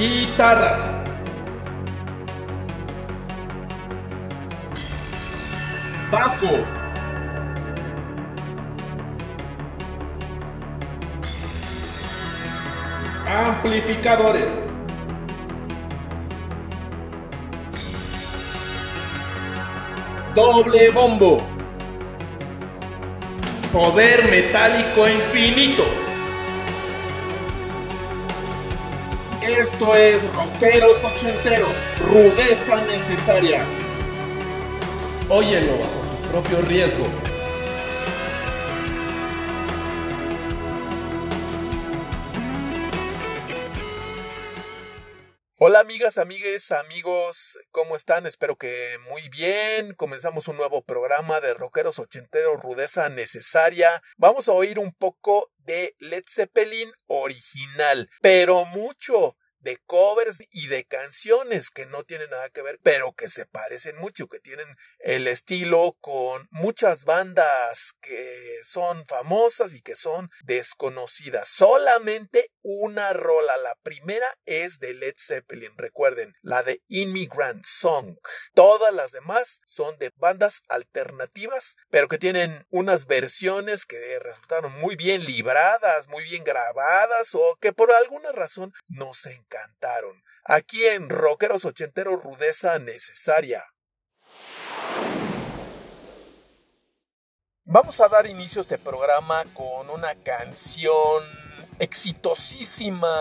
Guitarras. Bajo. Amplificadores. Doble bombo. Poder metálico infinito. Esto es Rockeros Ochenteros, rudeza necesaria. Óyelo bajo tu propio riesgo. Hola amigas, amigues, amigos, ¿cómo están? Espero que muy bien. Comenzamos un nuevo programa de Rockeros Ochenteros Rudeza Necesaria. Vamos a oír un poco de Led Zeppelin original, pero mucho de covers y de canciones que no tienen nada que ver, pero que se parecen mucho, que tienen el estilo con muchas bandas que son famosas y que son desconocidas. Solamente una rola, la primera es de Led Zeppelin, recuerden, la de Immigrant Song. Todas las demás son de bandas alternativas, pero que tienen unas versiones que resultaron muy bien libradas, muy bien grabadas o que por alguna razón no se cantaron. Aquí en Rockeros Ochenteros Rudeza Necesaria. Vamos a dar inicio a este programa con una canción exitosísima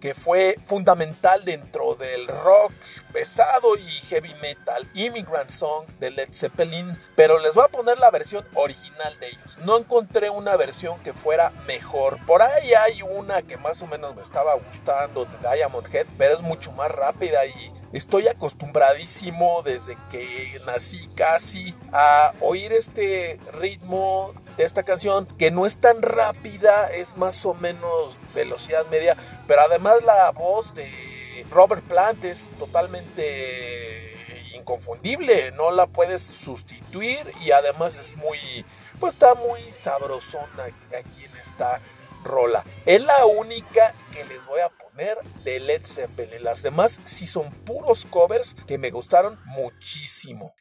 que fue fundamental dentro del rock pesado y heavy metal, Immigrant Song de Led Zeppelin, pero les voy a poner la versión original de ellos. No encontré una versión que fuera mejor. Por ahí hay una que más o menos me estaba gustando de Diamond Head, pero es mucho más rápida y estoy acostumbradísimo desde que nací casi a oír este ritmo de esta canción, que no es tan rápida, es más o menos velocidad media, pero además la voz de Robert Plant es totalmente inconfundible, no la puedes sustituir y además es muy, pues está muy sabrosona aquí en esta rola. Es la única que les voy a poner de Led Zeppelin. Las demás sí son puros covers que me gustaron muchísimo.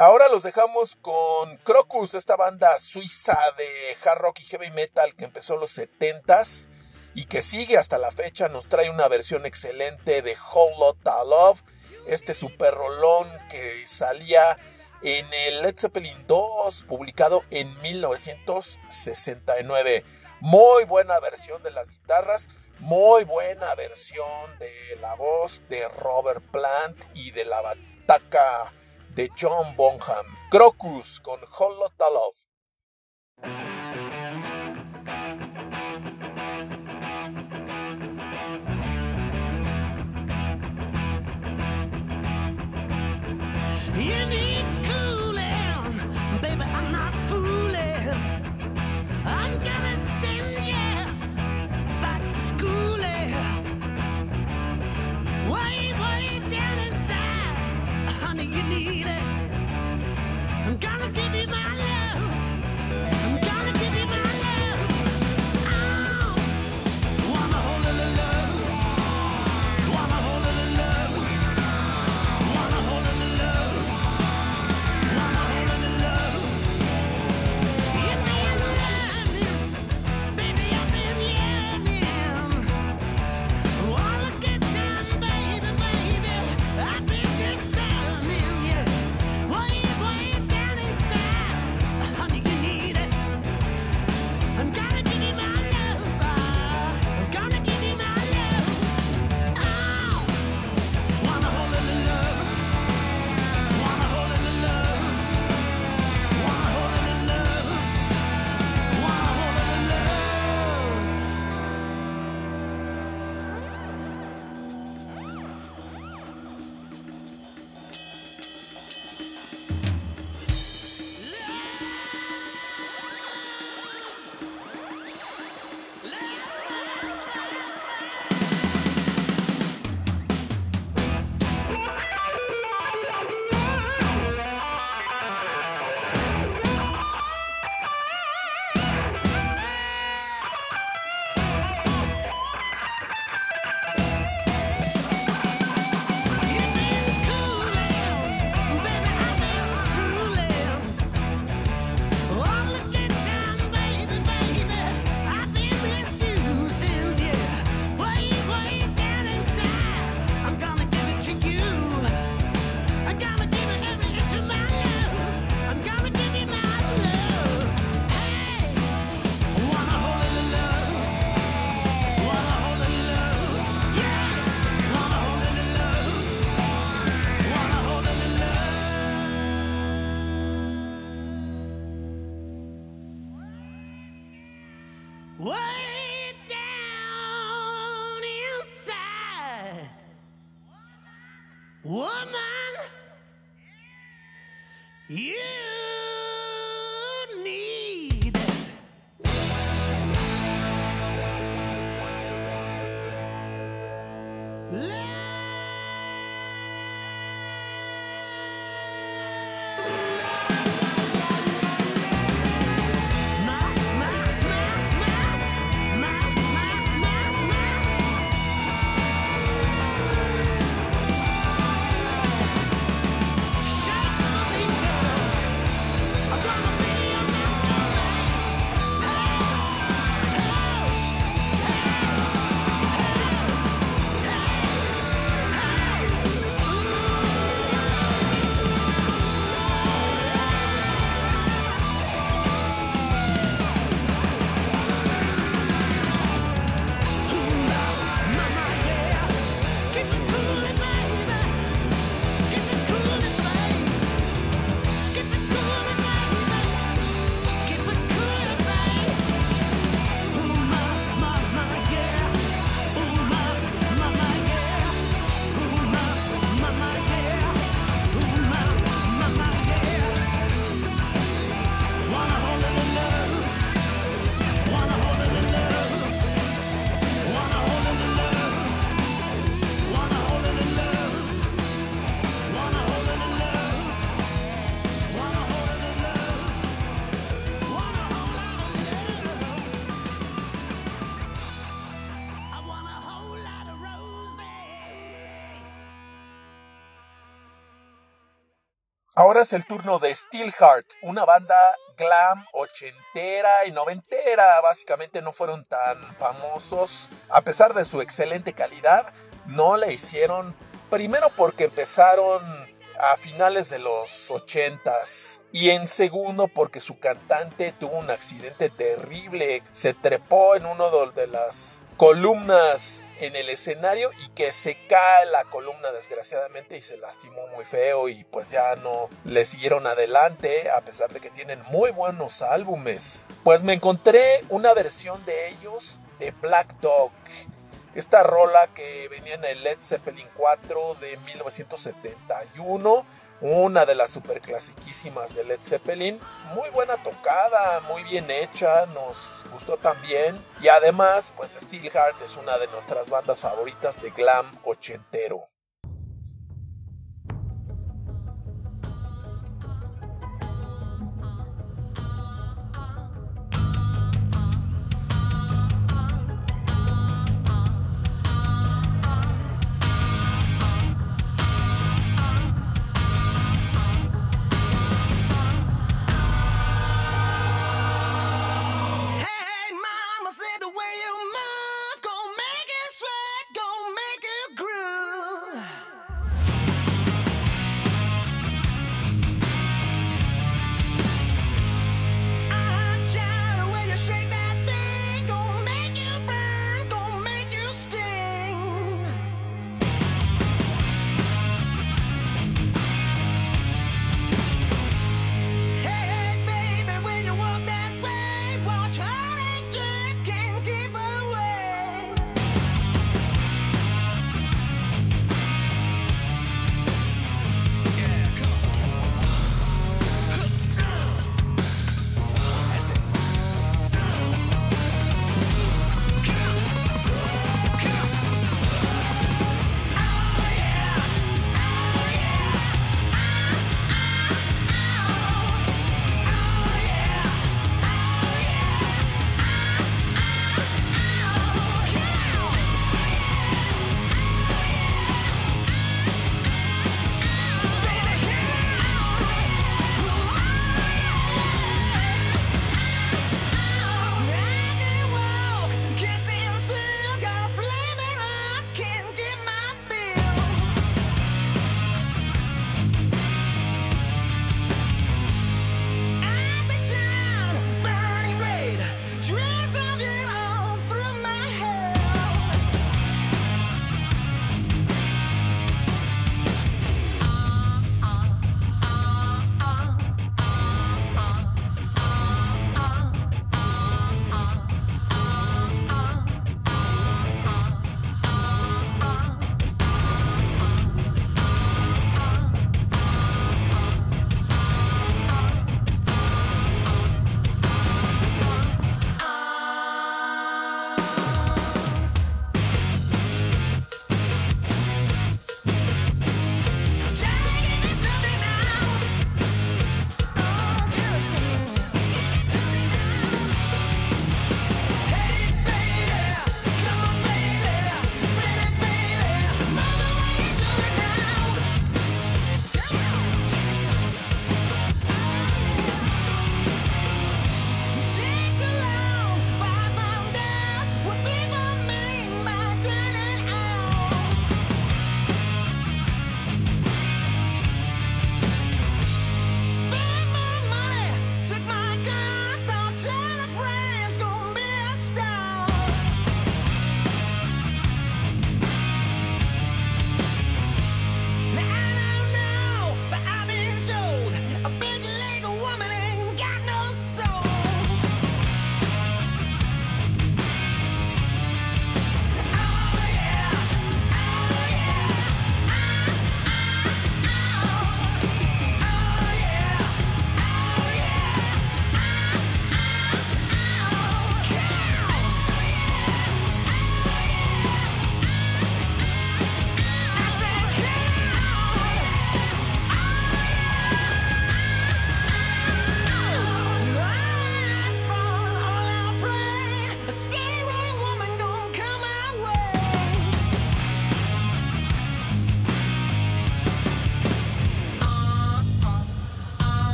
Ahora los dejamos con Crocus, esta banda suiza de hard rock y heavy metal que empezó en los 70s y que sigue hasta la fecha. Nos trae una versión excelente de Whole Lotta Love, este super rolón que salía en el Led Zeppelin 2, publicado en 1969. Muy buena versión de las guitarras, muy buena versión de la voz de Robert Plant y de la bataca de John Bonham. Crocus con Whole Ahora es el turno de Steelheart, una banda glam ochentera y noventera. Básicamente no fueron tan famosos. A pesar de su excelente calidad, no le hicieron. Primero porque empezaron a finales de los ochentas y en segundo porque su cantante tuvo un accidente terrible, se trepó en uno de las columnas en el escenario y que se cae la columna desgraciadamente y se lastimó muy feo y pues ya no le siguieron adelante a pesar de que tienen muy buenos álbumes. Pues me encontré una versión de ellos de Black Dog esta rola que venía en el Led Zeppelin 4 de 1971, una de las super clasiquísimas de Led Zeppelin, muy buena tocada, muy bien hecha, nos gustó también y además pues Steelheart es una de nuestras bandas favoritas de glam ochentero.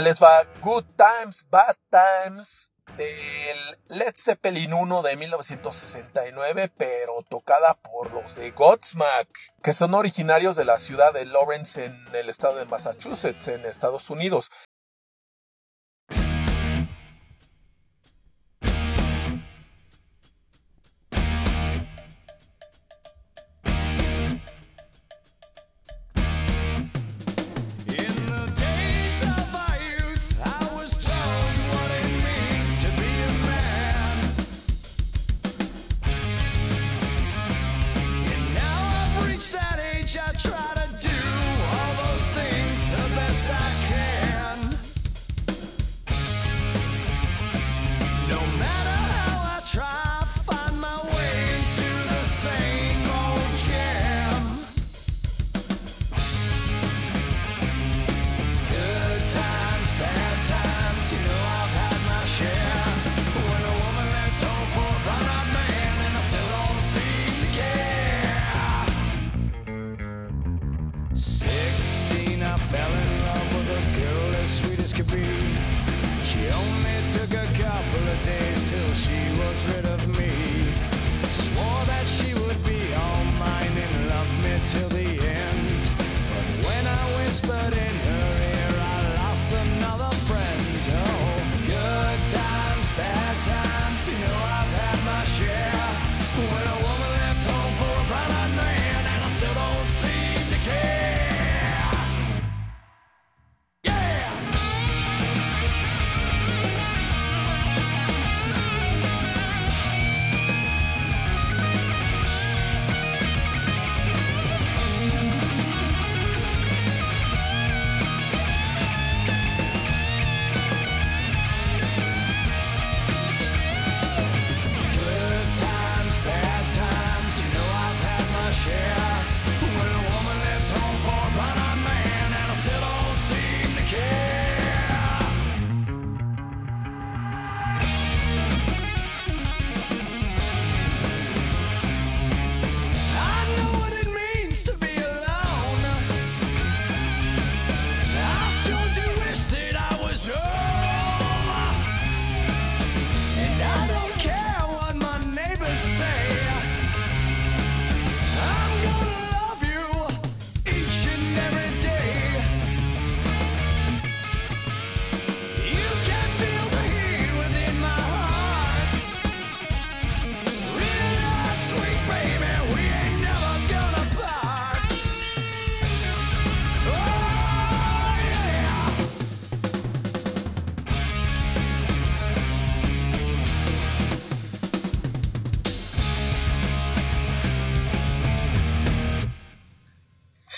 Les va Good Times, Bad Times del Led Zeppelin 1 de 1969, pero tocada por los de Godsmack, que son originarios de la ciudad de Lawrence en el estado de Massachusetts, en Estados Unidos.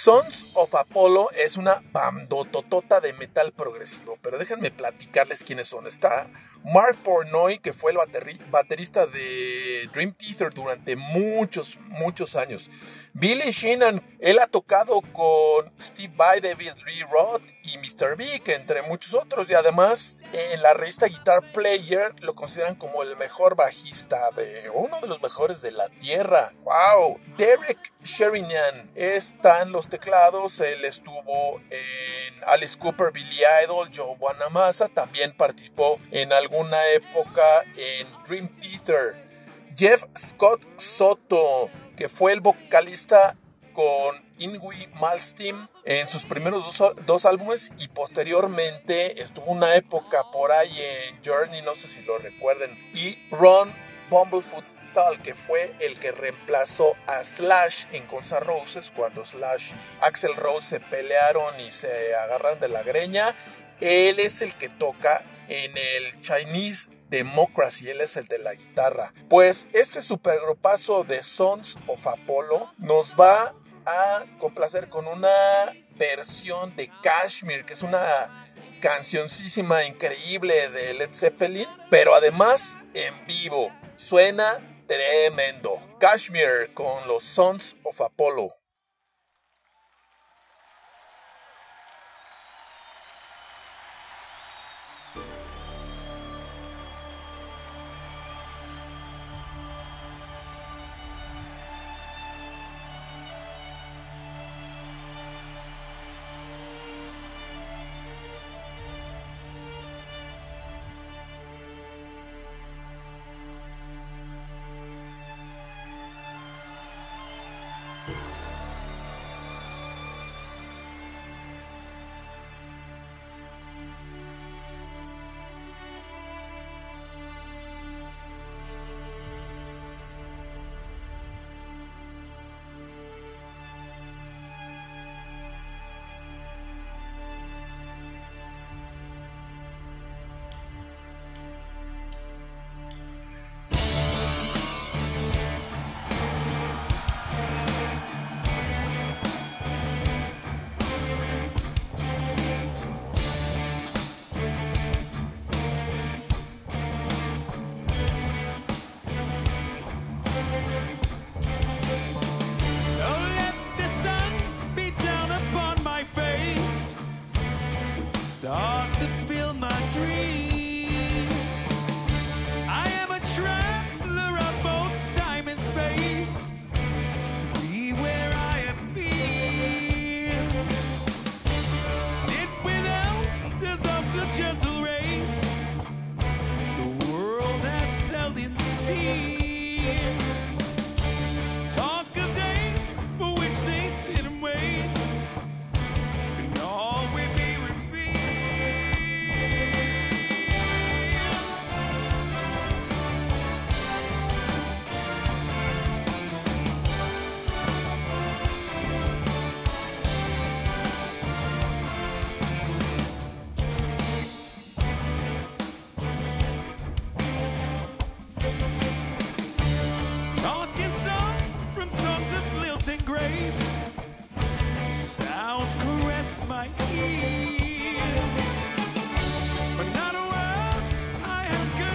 Sons of Apollo es una bandototota de metal progresivo, pero déjenme platicarles quiénes son. Está Mark Pornoy, que fue el baterista de Dream Theater durante muchos, muchos años. Billy Sheenan, él ha tocado con Steve Vai, David Lee Roth y Mr. Big, entre muchos otros, y además en la revista Guitar Player lo consideran como el mejor bajista de uno de los mejores de la tierra. ¡Wow! Derek Sheringham está en los teclados, él estuvo en Alice Cooper, Billy Idol, Joe Bonamassa, también participó en alguna época en Dream Theater. Jeff Scott Soto, que fue el vocalista con Ingui Malmsteen en sus primeros dos, álbumes y posteriormente estuvo una época por ahí en Journey, no sé si lo recuerden, y Ron Bumblefoot Tal, que fue el que reemplazó a Slash en Guns N' Roses cuando Slash y Axel Rose se pelearon y se agarran de la greña. Él es el que toca en el Chinese Democracy, él es el de la guitarra. Pues este supergrupazo de Sons of Apollo nos va a complacer con una versión de Kashmir, que es una cancioncísima increíble de Led Zeppelin, pero además en vivo. Suena tremendo. Kashmir con los Sons of Apollo. and good.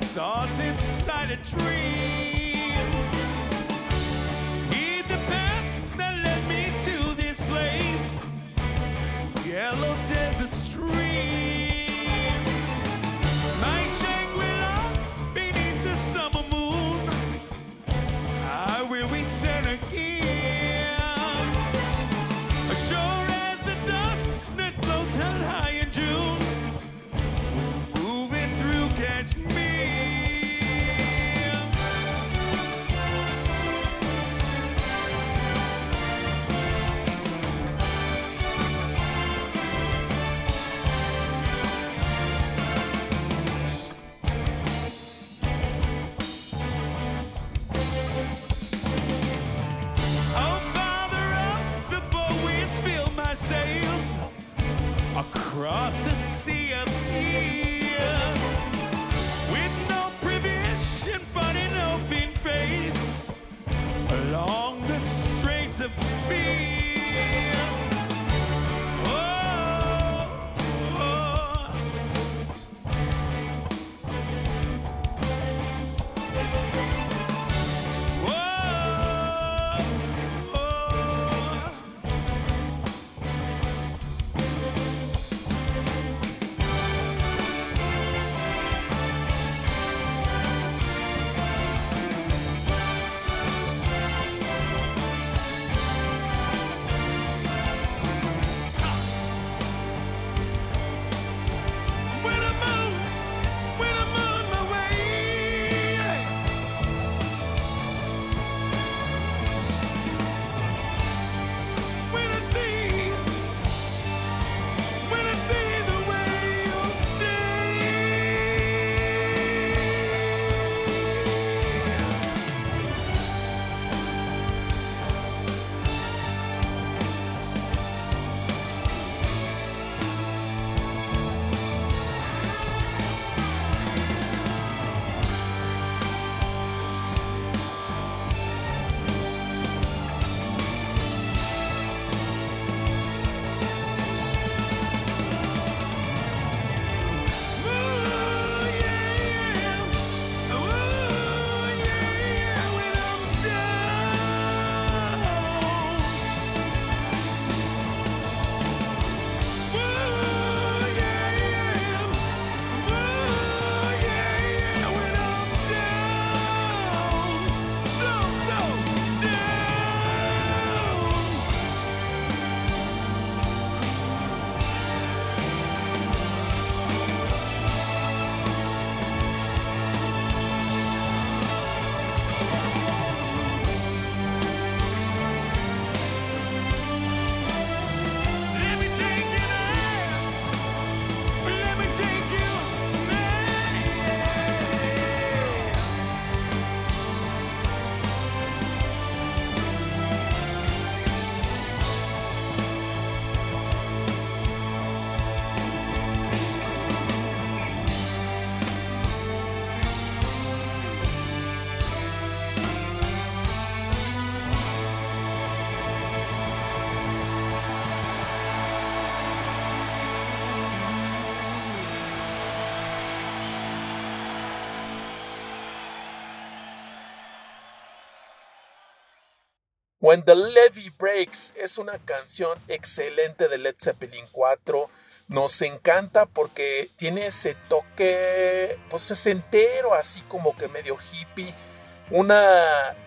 thoughts inside a dream. Heed the path that led me to this place. Yellow day. When the Levy Breaks es una canción excelente de Led Zeppelin 4. Nos encanta porque tiene ese toque, pues entero, así como que medio hippie. Una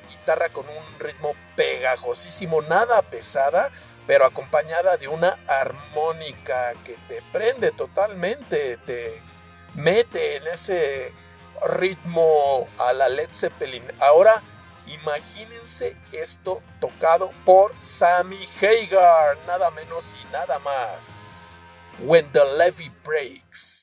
guitarra con un ritmo pegajosísimo, nada pesada, pero acompañada de una armónica que te prende totalmente, te mete en ese ritmo a la Led Zeppelin. Ahora Imagínense esto tocado por Sammy Hagar, nada menos y nada más. When the levee breaks.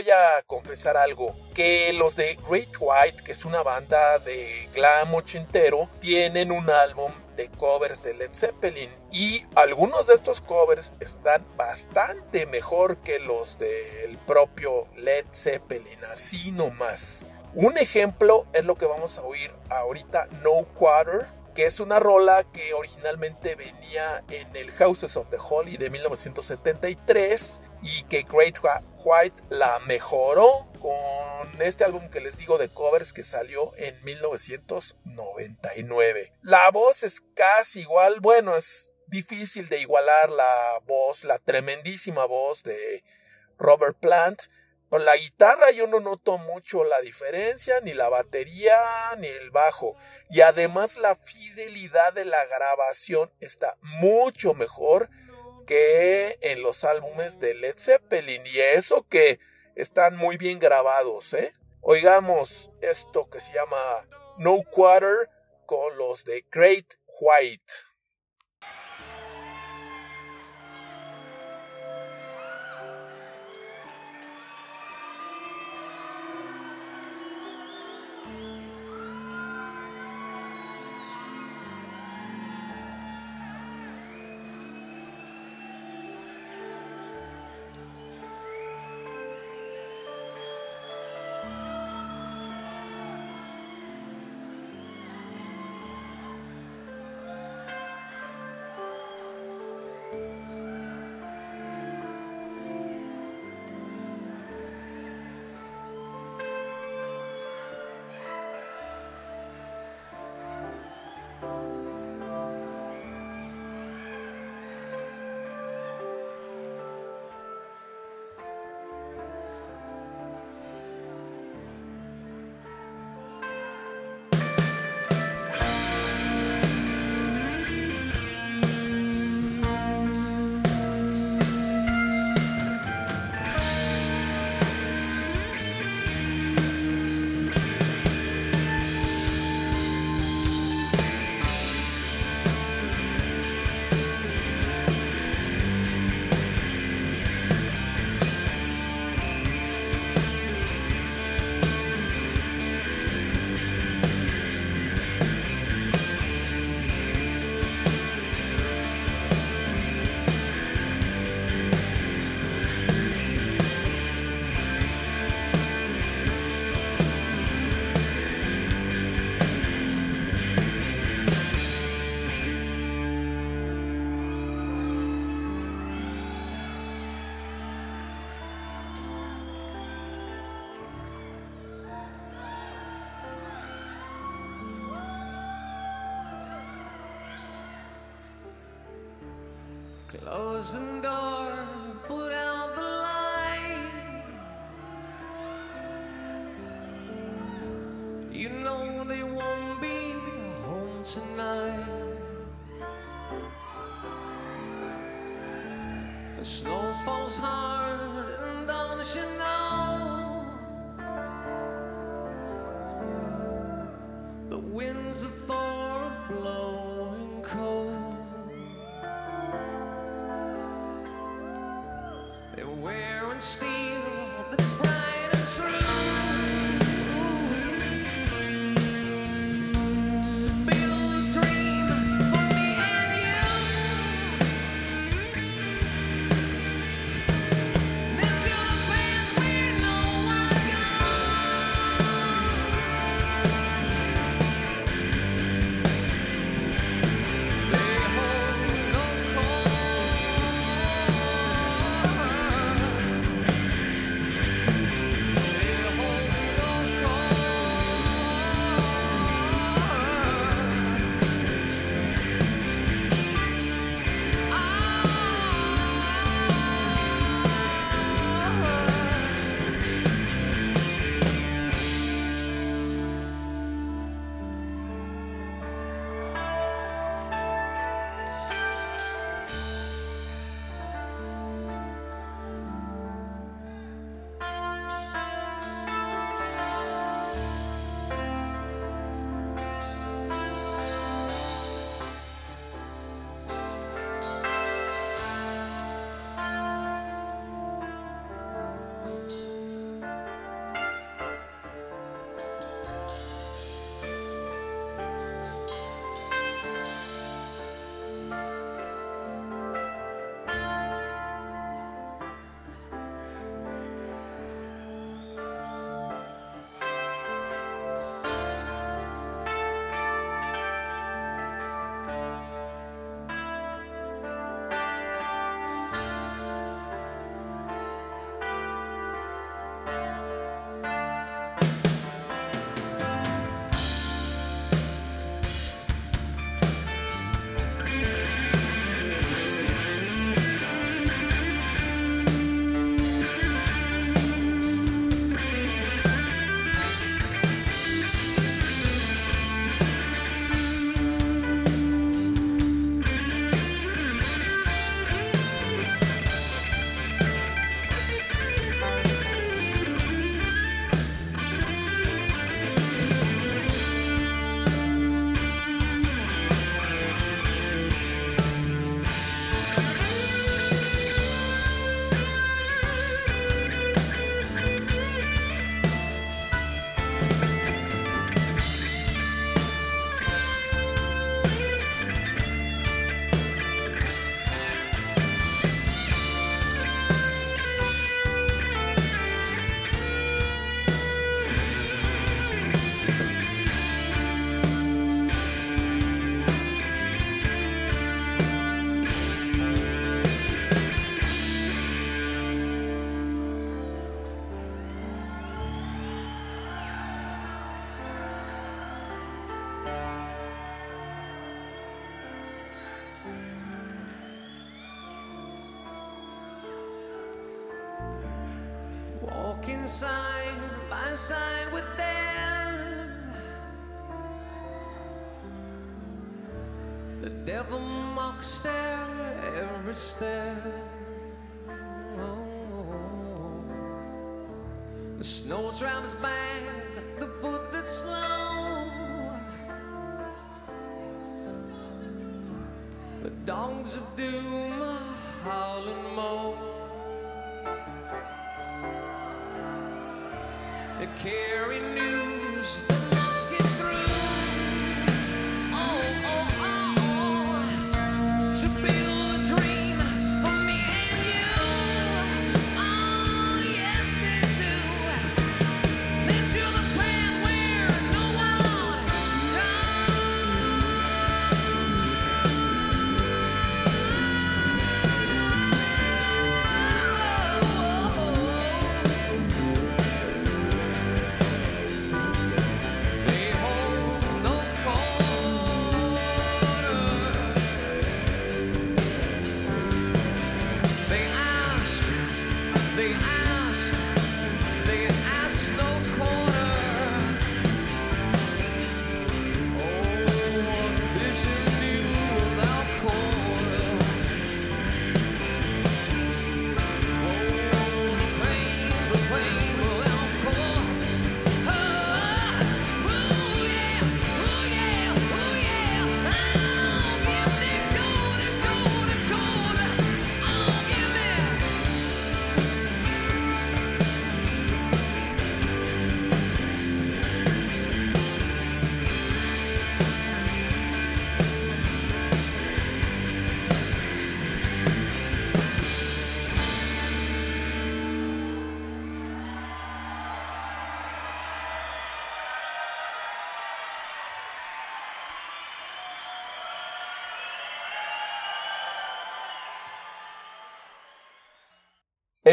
Voy a confesar algo, que los de Great White, que es una banda de glam ochentero, tienen un álbum de covers de Led Zeppelin y algunos de estos covers están bastante mejor que los del propio Led Zeppelin, así nomás. Un ejemplo es lo que vamos a oír ahorita, No Quarter, que es una rola que originalmente venía en el Houses of the Holy de 1973 y que Great White la mejoró con este álbum que les digo de covers que salió en 1999. La voz es casi igual, bueno, es difícil de igualar la voz, la tremendísima voz de Robert Plant, con la guitarra yo no noto mucho la diferencia, ni la batería, ni el bajo. Y además la fidelidad de la grabación está mucho mejor que en los álbumes de Led Zeppelin. Y eso que están muy bien grabados, ¿eh? Oigamos esto que se llama No Quarter con los de Great White. Devil mocks their every step. Oh. The snow travels back, the foot that's slow. The dogs of doom are howling more. They carry news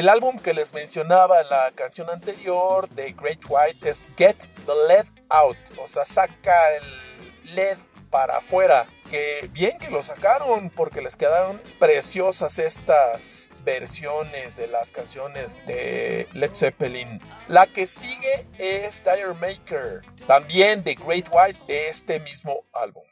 álbum que les mencionaba en la canción anterior de Great White es Get the Lead Out, o sea, saca el LED para afuera. Que bien que lo sacaron porque les quedaron preciosas estas versiones de las canciones de Led Zeppelin. La que sigue es Dire Maker, también de Great White de este mismo álbum.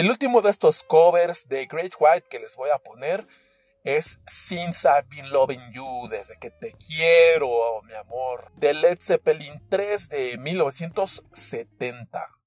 el último de estos covers de Great White que les voy a poner es Since I've Been Loving You, desde que te quiero, mi amor, de Led Zeppelin 3 de 1970.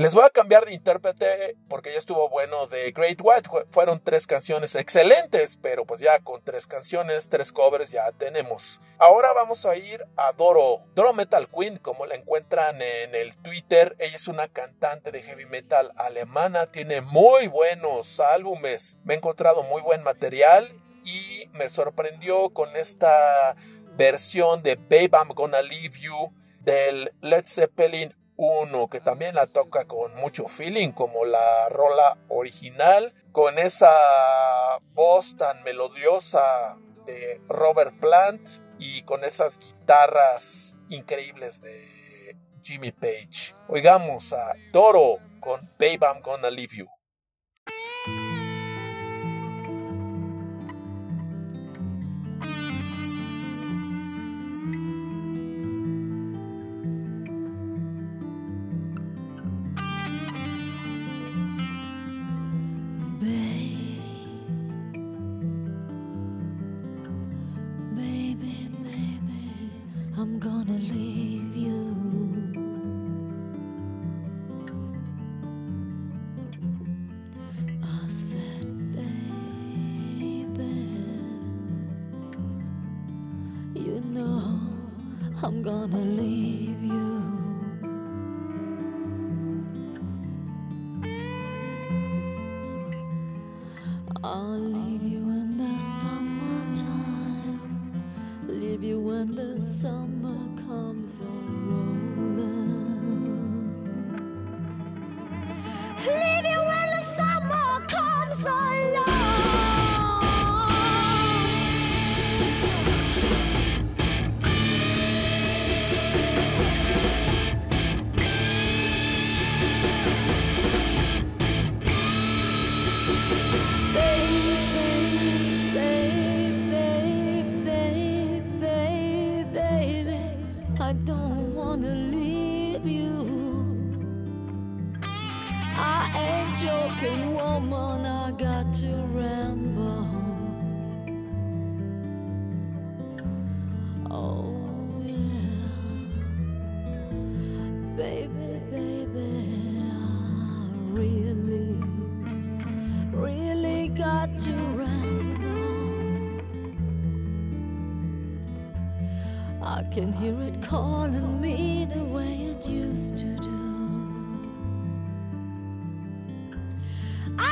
Les voy a cambiar de intérprete porque ya estuvo bueno de Great White. Fueron tres canciones excelentes, pero pues ya con tres canciones, tres covers ya tenemos. Ahora vamos a ir a Doro. Doro Metal Queen, como la encuentran en el Twitter. Ella es una cantante de heavy metal alemana. Tiene muy buenos álbumes. Me he encontrado muy buen material y me sorprendió con esta versión de Babe I'm Gonna Leave You del Led Zeppelin uno que también la toca con mucho feeling, como la rola original, con esa voz tan melodiosa de Robert Plant y con esas guitarras increíbles de Jimmy Page. Oigamos a Toro con Babe I'm Gonna Leave You.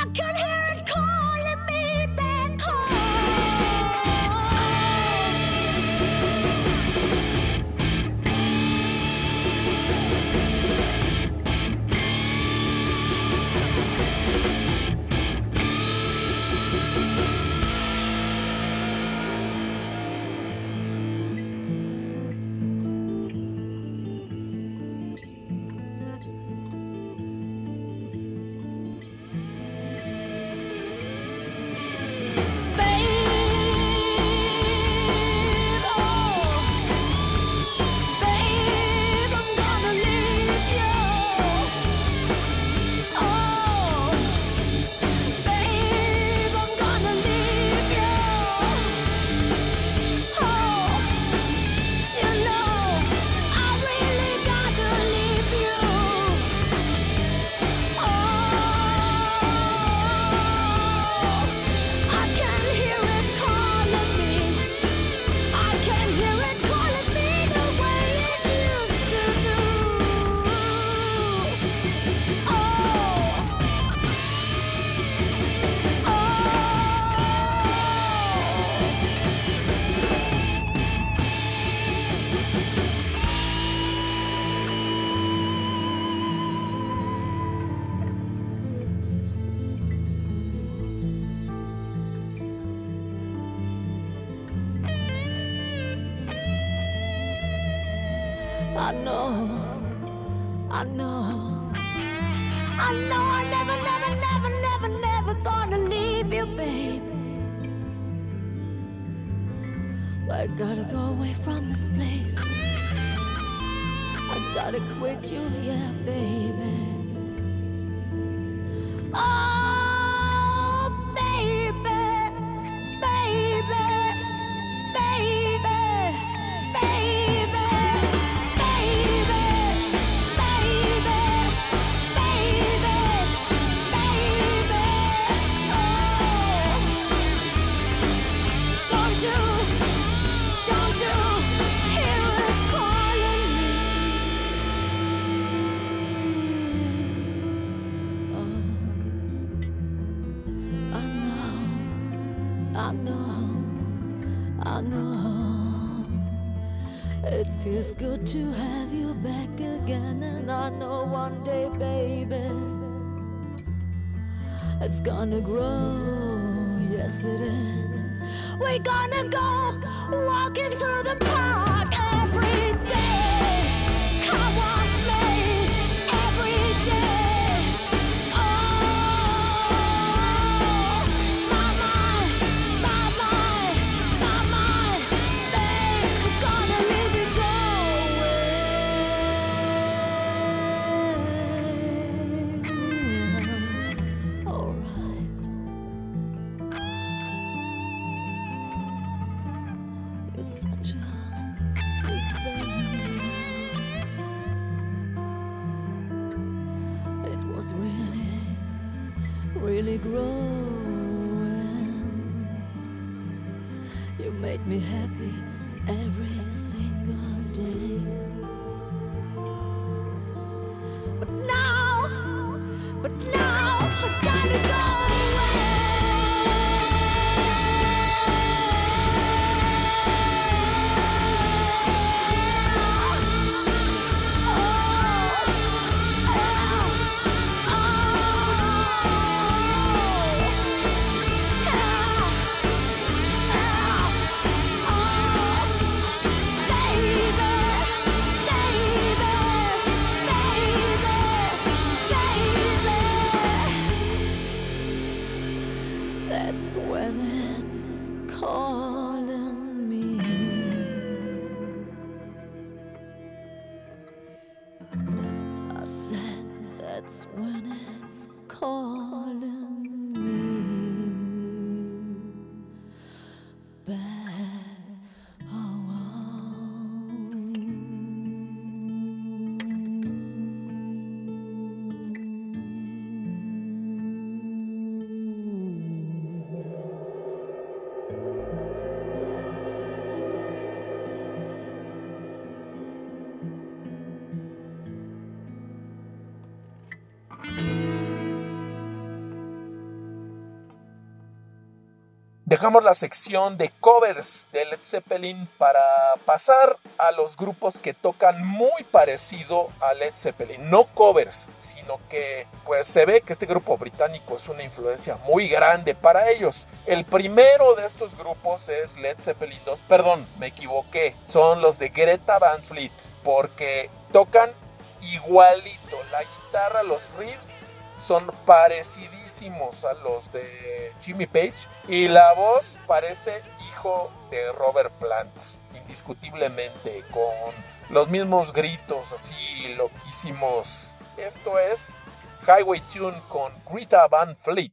I can explain. It feels good to have you back again, and I know one day, baby, it's gonna grow. Yes, it is. We're gonna go walking through the park You're such a sweet thing. It was really, really growing. You made me happy every single day. Dejamos la sección de covers de Led Zeppelin para pasar a los grupos que tocan muy parecido a Led Zeppelin. No covers, sino que pues se ve que este grupo británico es una influencia muy grande para ellos. El primero de estos grupos es Led Zeppelin 2. Perdón, me equivoqué. Son los de Greta Van Fleet porque tocan igualito. La guitarra, los riffs son parecidísimos a los de Jimmy Page y la voz parece hijo de Robert Plant, indiscutiblemente, con los mismos gritos así loquísimos. Esto es Highway Tune con Greta Van Fleet.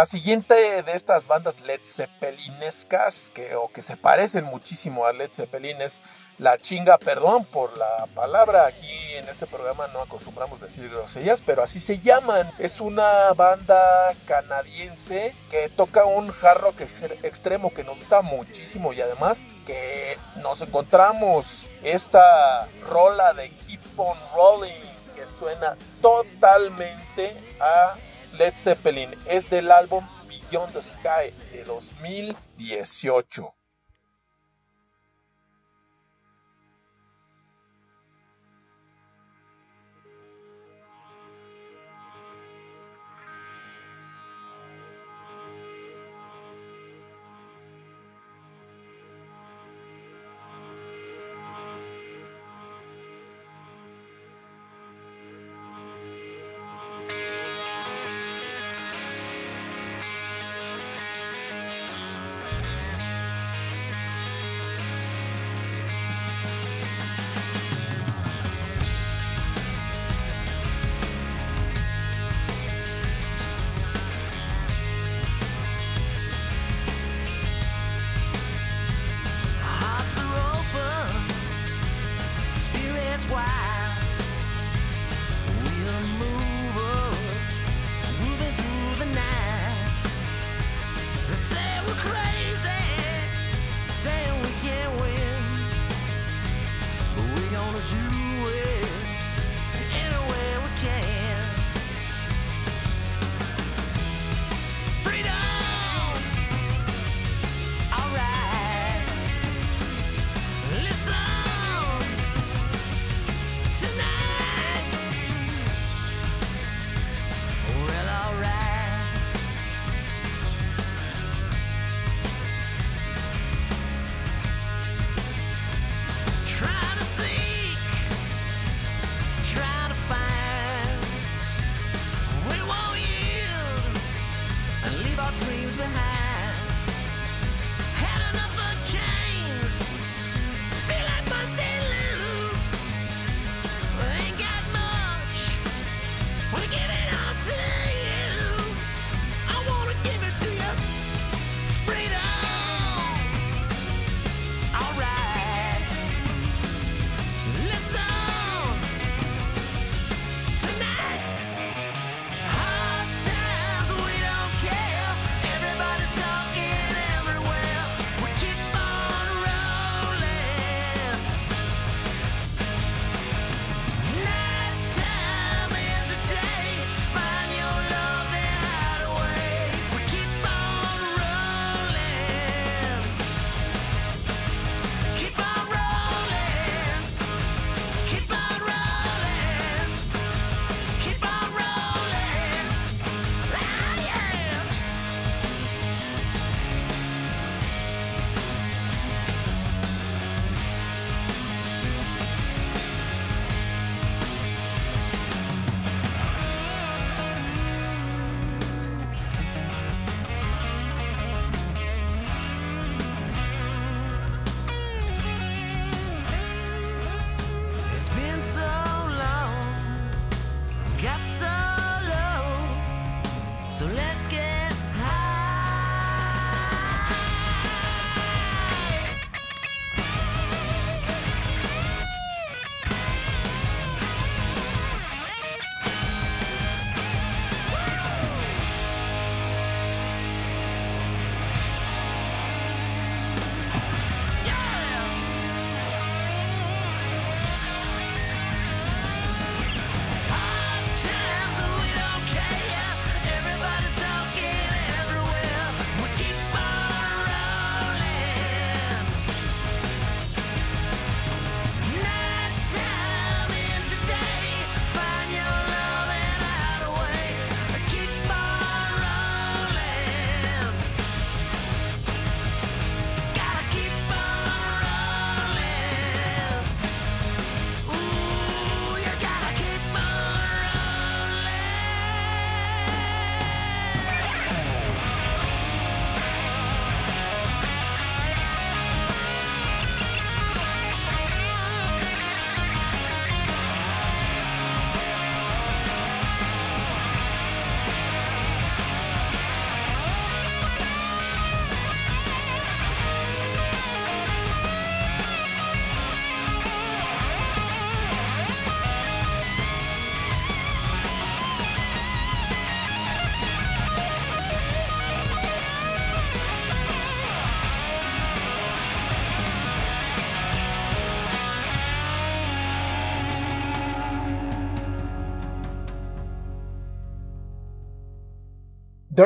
La siguiente de estas bandas Led Zeppelinescas, que, o que se parecen muchísimo a Led Zeppelin, es La Chinga, perdón por la palabra, aquí en este programa no acostumbramos decir groserías, pero así se llaman. Es una banda canadiense que toca un hard rock ex- extremo que nos gusta muchísimo y además que nos encontramos esta rola de Keep on Rolling que suena totalmente a Led Zeppelin. Es del álbum Beyond the Sky de 2018.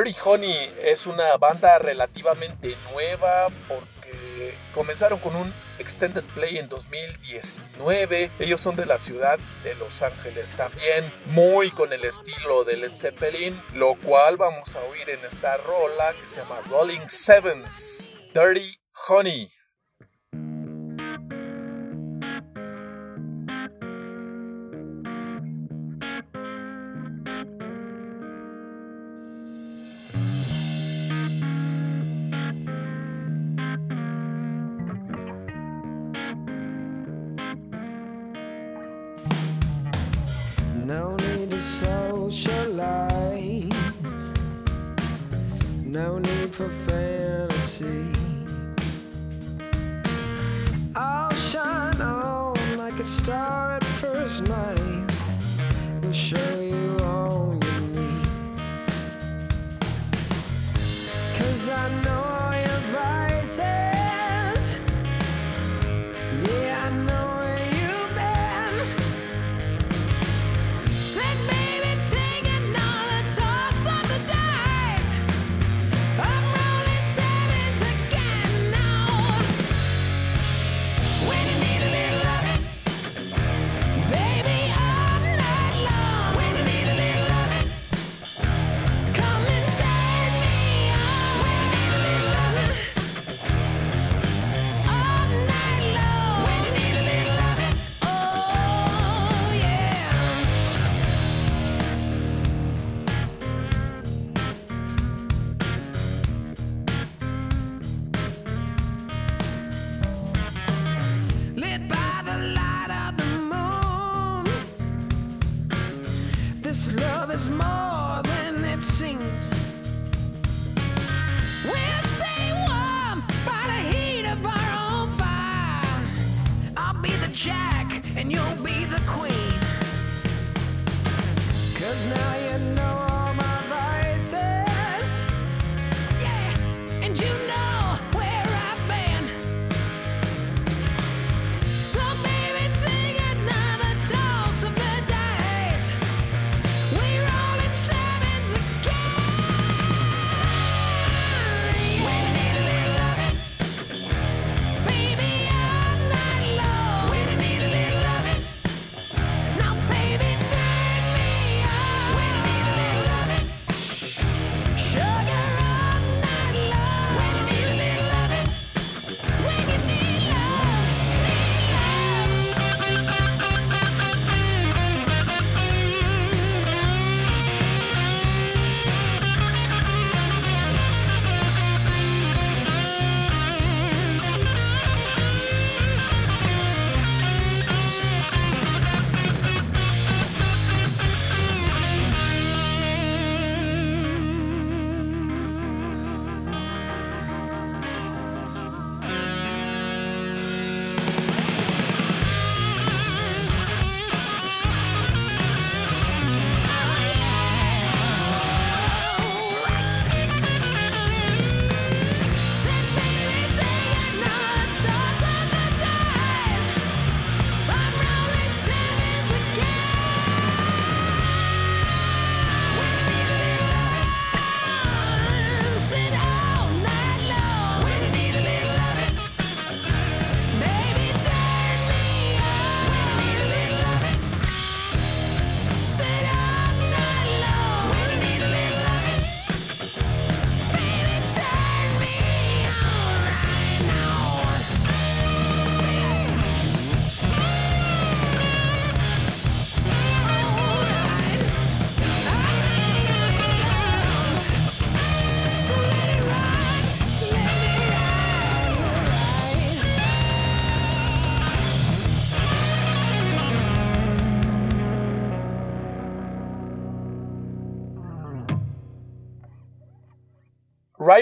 Dirty Honey es una banda relativamente nueva porque comenzaron con un extended play en 2019. Ellos son de la ciudad de Los Ángeles también, muy con el estilo de Led Zeppelin, lo cual vamos a oír en esta rola que se llama Rolling Sevens, Dirty Honey.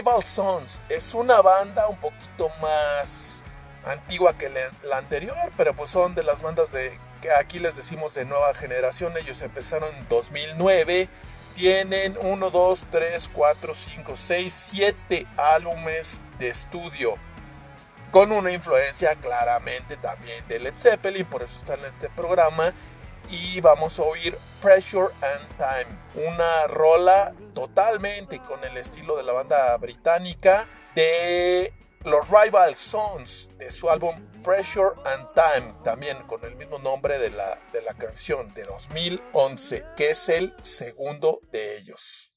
Rival Sons es una banda un poquito más antigua que la anterior, pero pues son de las bandas de que aquí les decimos de nueva generación. Ellos empezaron en 2009. Tienen 1, 2, 3, 4, 5, 6, 7 álbumes de estudio. Con una influencia claramente también de Led Zeppelin, por eso está en este programa y vamos a oír Pressure and Time, una rola totalmente con el estilo de la banda británica de los Rival Sons de su álbum Pressure and Time, también con el mismo nombre de la, de la canción de 2011, que es el segundo de ellos.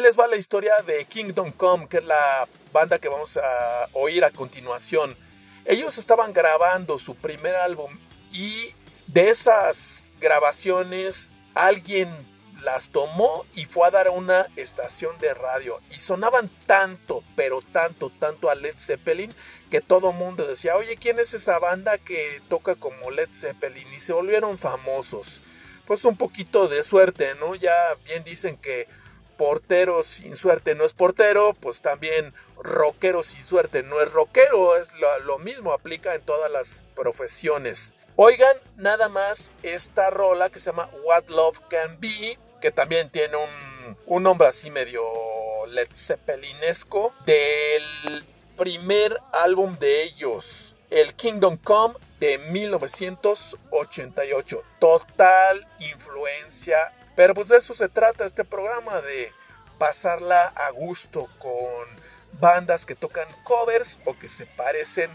Les va la historia de Kingdom Come, que es la banda que vamos a oír a continuación. Ellos estaban grabando su primer álbum y de esas grabaciones alguien las tomó y fue a dar a una estación de radio y sonaban tanto, pero tanto, tanto a Led Zeppelin que todo mundo decía, oye, ¿quién es esa banda que toca como Led Zeppelin? Y se volvieron famosos. Pues un poquito de suerte, ¿no? Ya bien dicen que portero sin suerte no es portero, pues también rockero sin suerte no es rockero, es lo, mismo, aplica en todas las profesiones. Oigan nada más esta rola que se llama What Love Can Be, que también tiene un, un nombre así medio Led Zeppelinesco, del primer álbum de ellos, el Kingdom Come de 1988. Total influencia pero pues de eso se trata este programa, de pasarla a gusto con bandas que tocan covers o que se parecen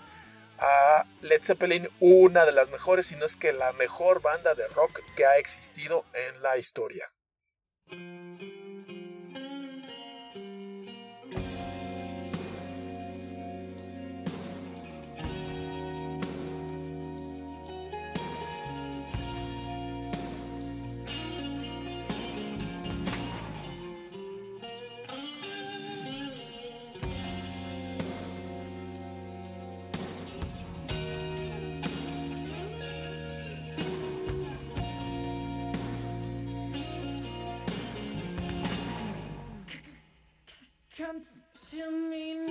a Led Zeppelin, una de las mejores, si no es que la mejor banda de rock que ha existido en la historia. to me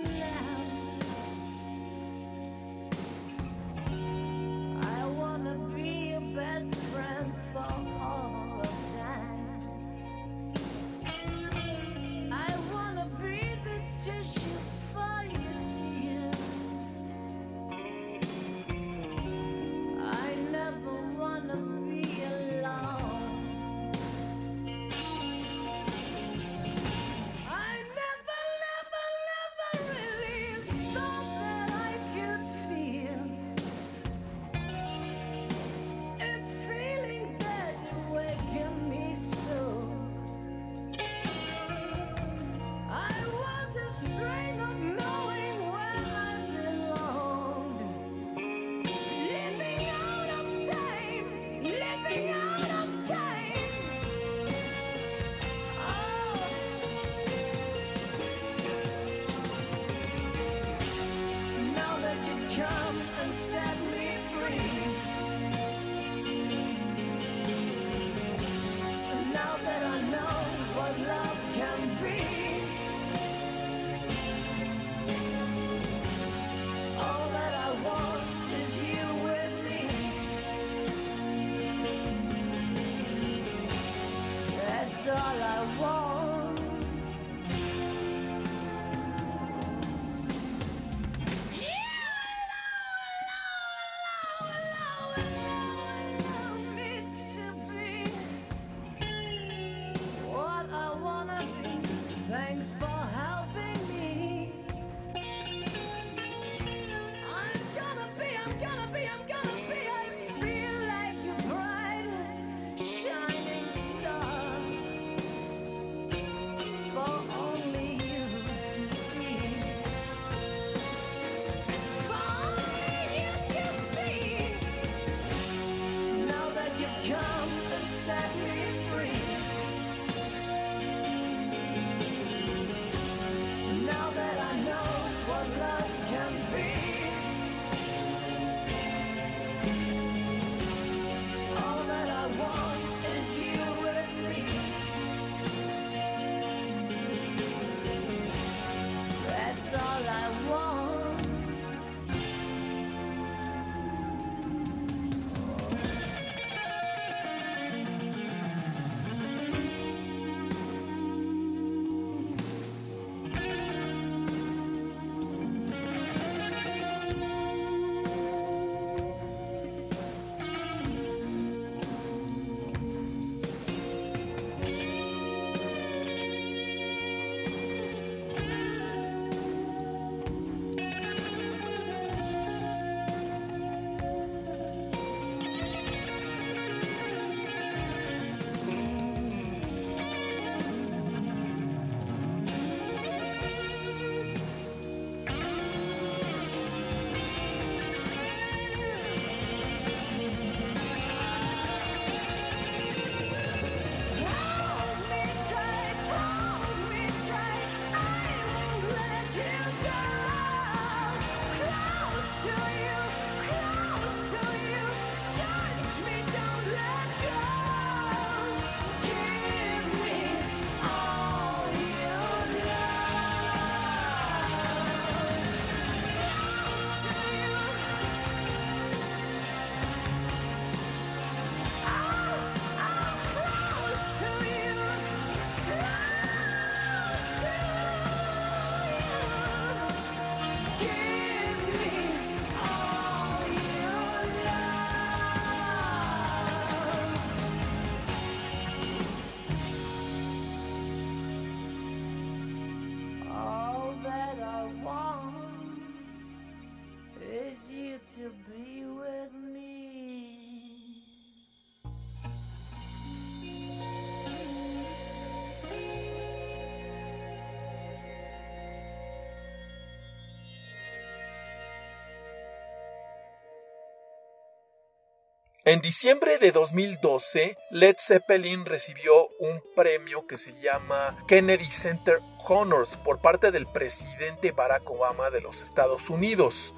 En diciembre de 2012, Led Zeppelin recibió un premio que se llama Kennedy Center Honors por parte del presidente Barack Obama de los Estados Unidos.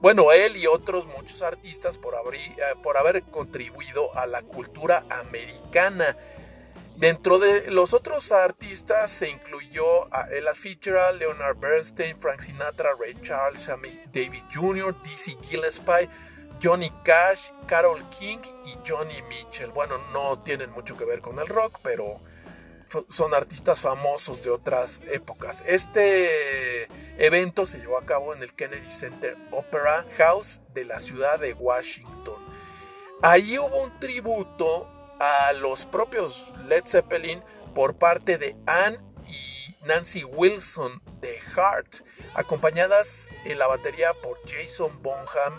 Bueno, él y otros muchos artistas por, eh, por haber contribuido a la cultura americana. Dentro de los otros artistas se incluyó a Ella Fitzgerald, Leonard Bernstein, Frank Sinatra, Ray Charles, David Jr., Dizzy Gillespie, Johnny Cash, Carol King y Johnny Mitchell. Bueno, no tienen mucho que ver con el rock, pero son artistas famosos de otras épocas. Este evento se llevó a cabo en el Kennedy Center Opera House de la ciudad de Washington. Ahí hubo un tributo a los propios Led Zeppelin por parte de Anne y Nancy Wilson de Heart, acompañadas en la batería por Jason Bonham,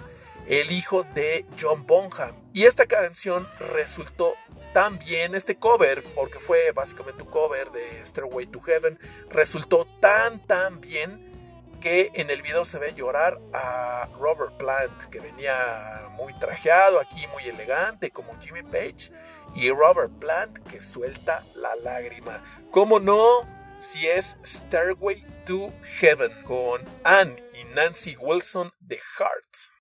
el hijo de John Bonham. Y esta canción resultó tan bien, este cover, porque fue básicamente un cover de Stairway to Heaven, resultó tan tan bien que en el video se ve llorar a Robert Plant, que venía muy trajeado aquí, muy elegante, como Jimmy Page, y Robert Plant que suelta la lágrima. ¿Cómo no? Si es Stairway to Heaven con Anne y Nancy Wilson de Heart.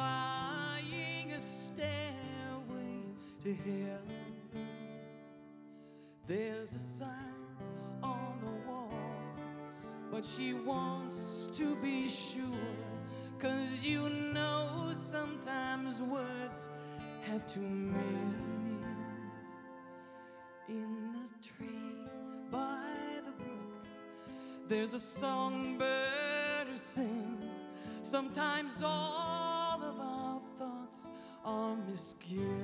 Buying a stairway to heaven. There's a sign on the wall, but she wants to be sure. Cause you know sometimes words have two meanings. In the tree by the brook, there's a songbird who sings. Sometimes all you.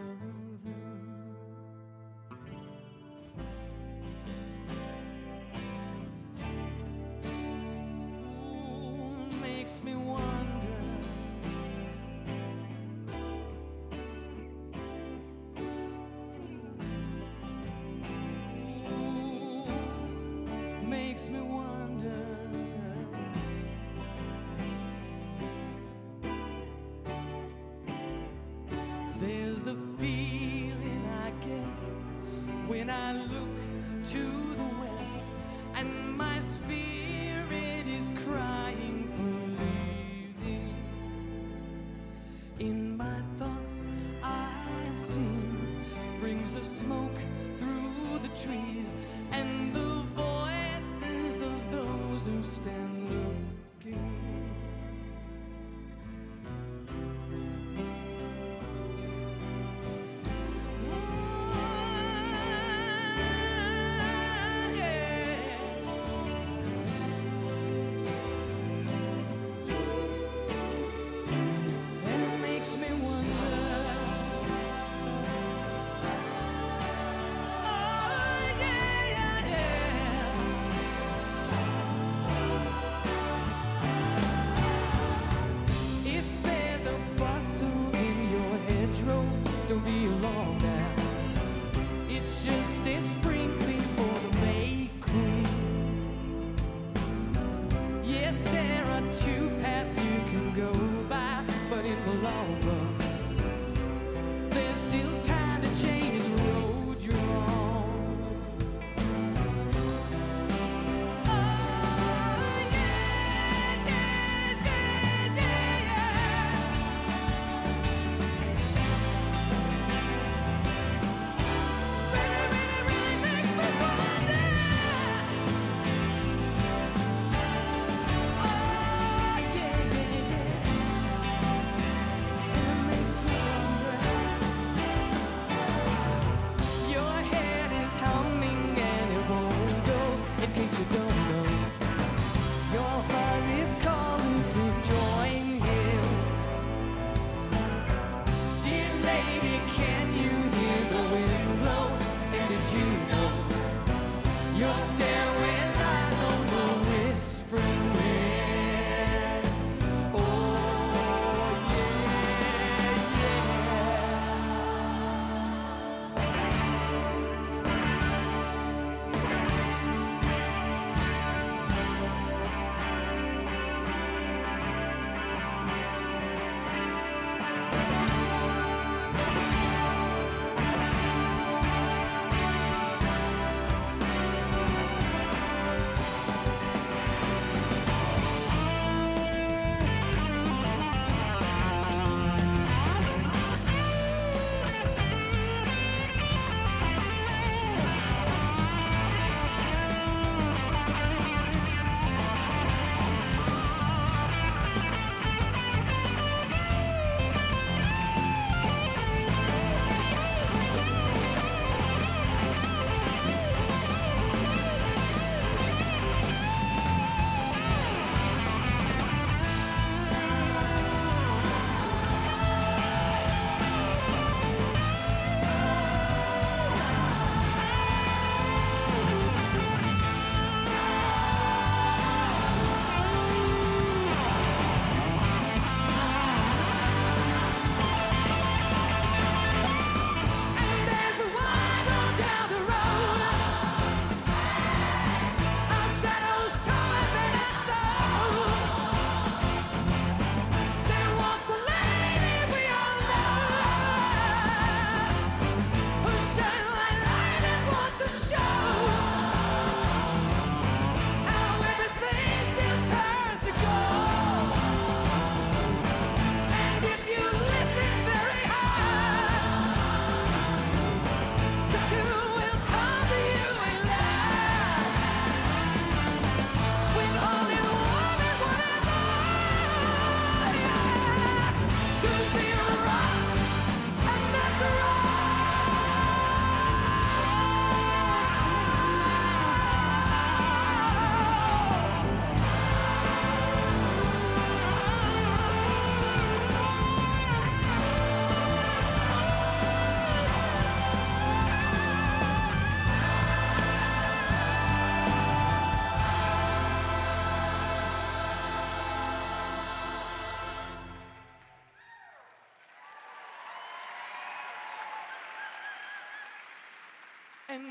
Feeling I get when I look to the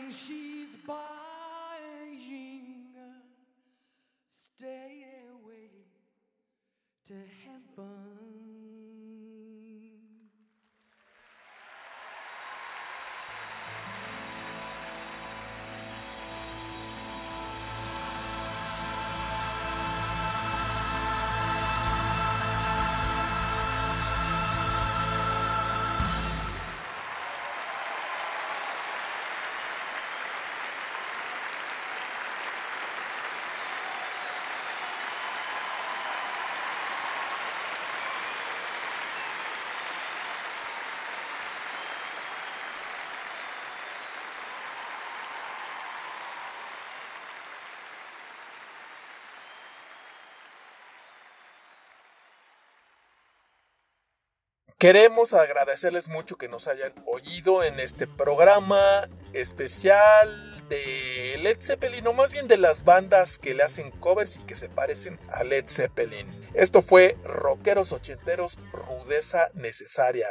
and she's buying a stairway to heaven. Queremos agradecerles mucho que nos hayan oído en este programa especial de Led Zeppelin, o más bien de las bandas que le hacen covers y que se parecen a Led Zeppelin. Esto fue Rockeros Ochenteros, Rudeza Necesaria.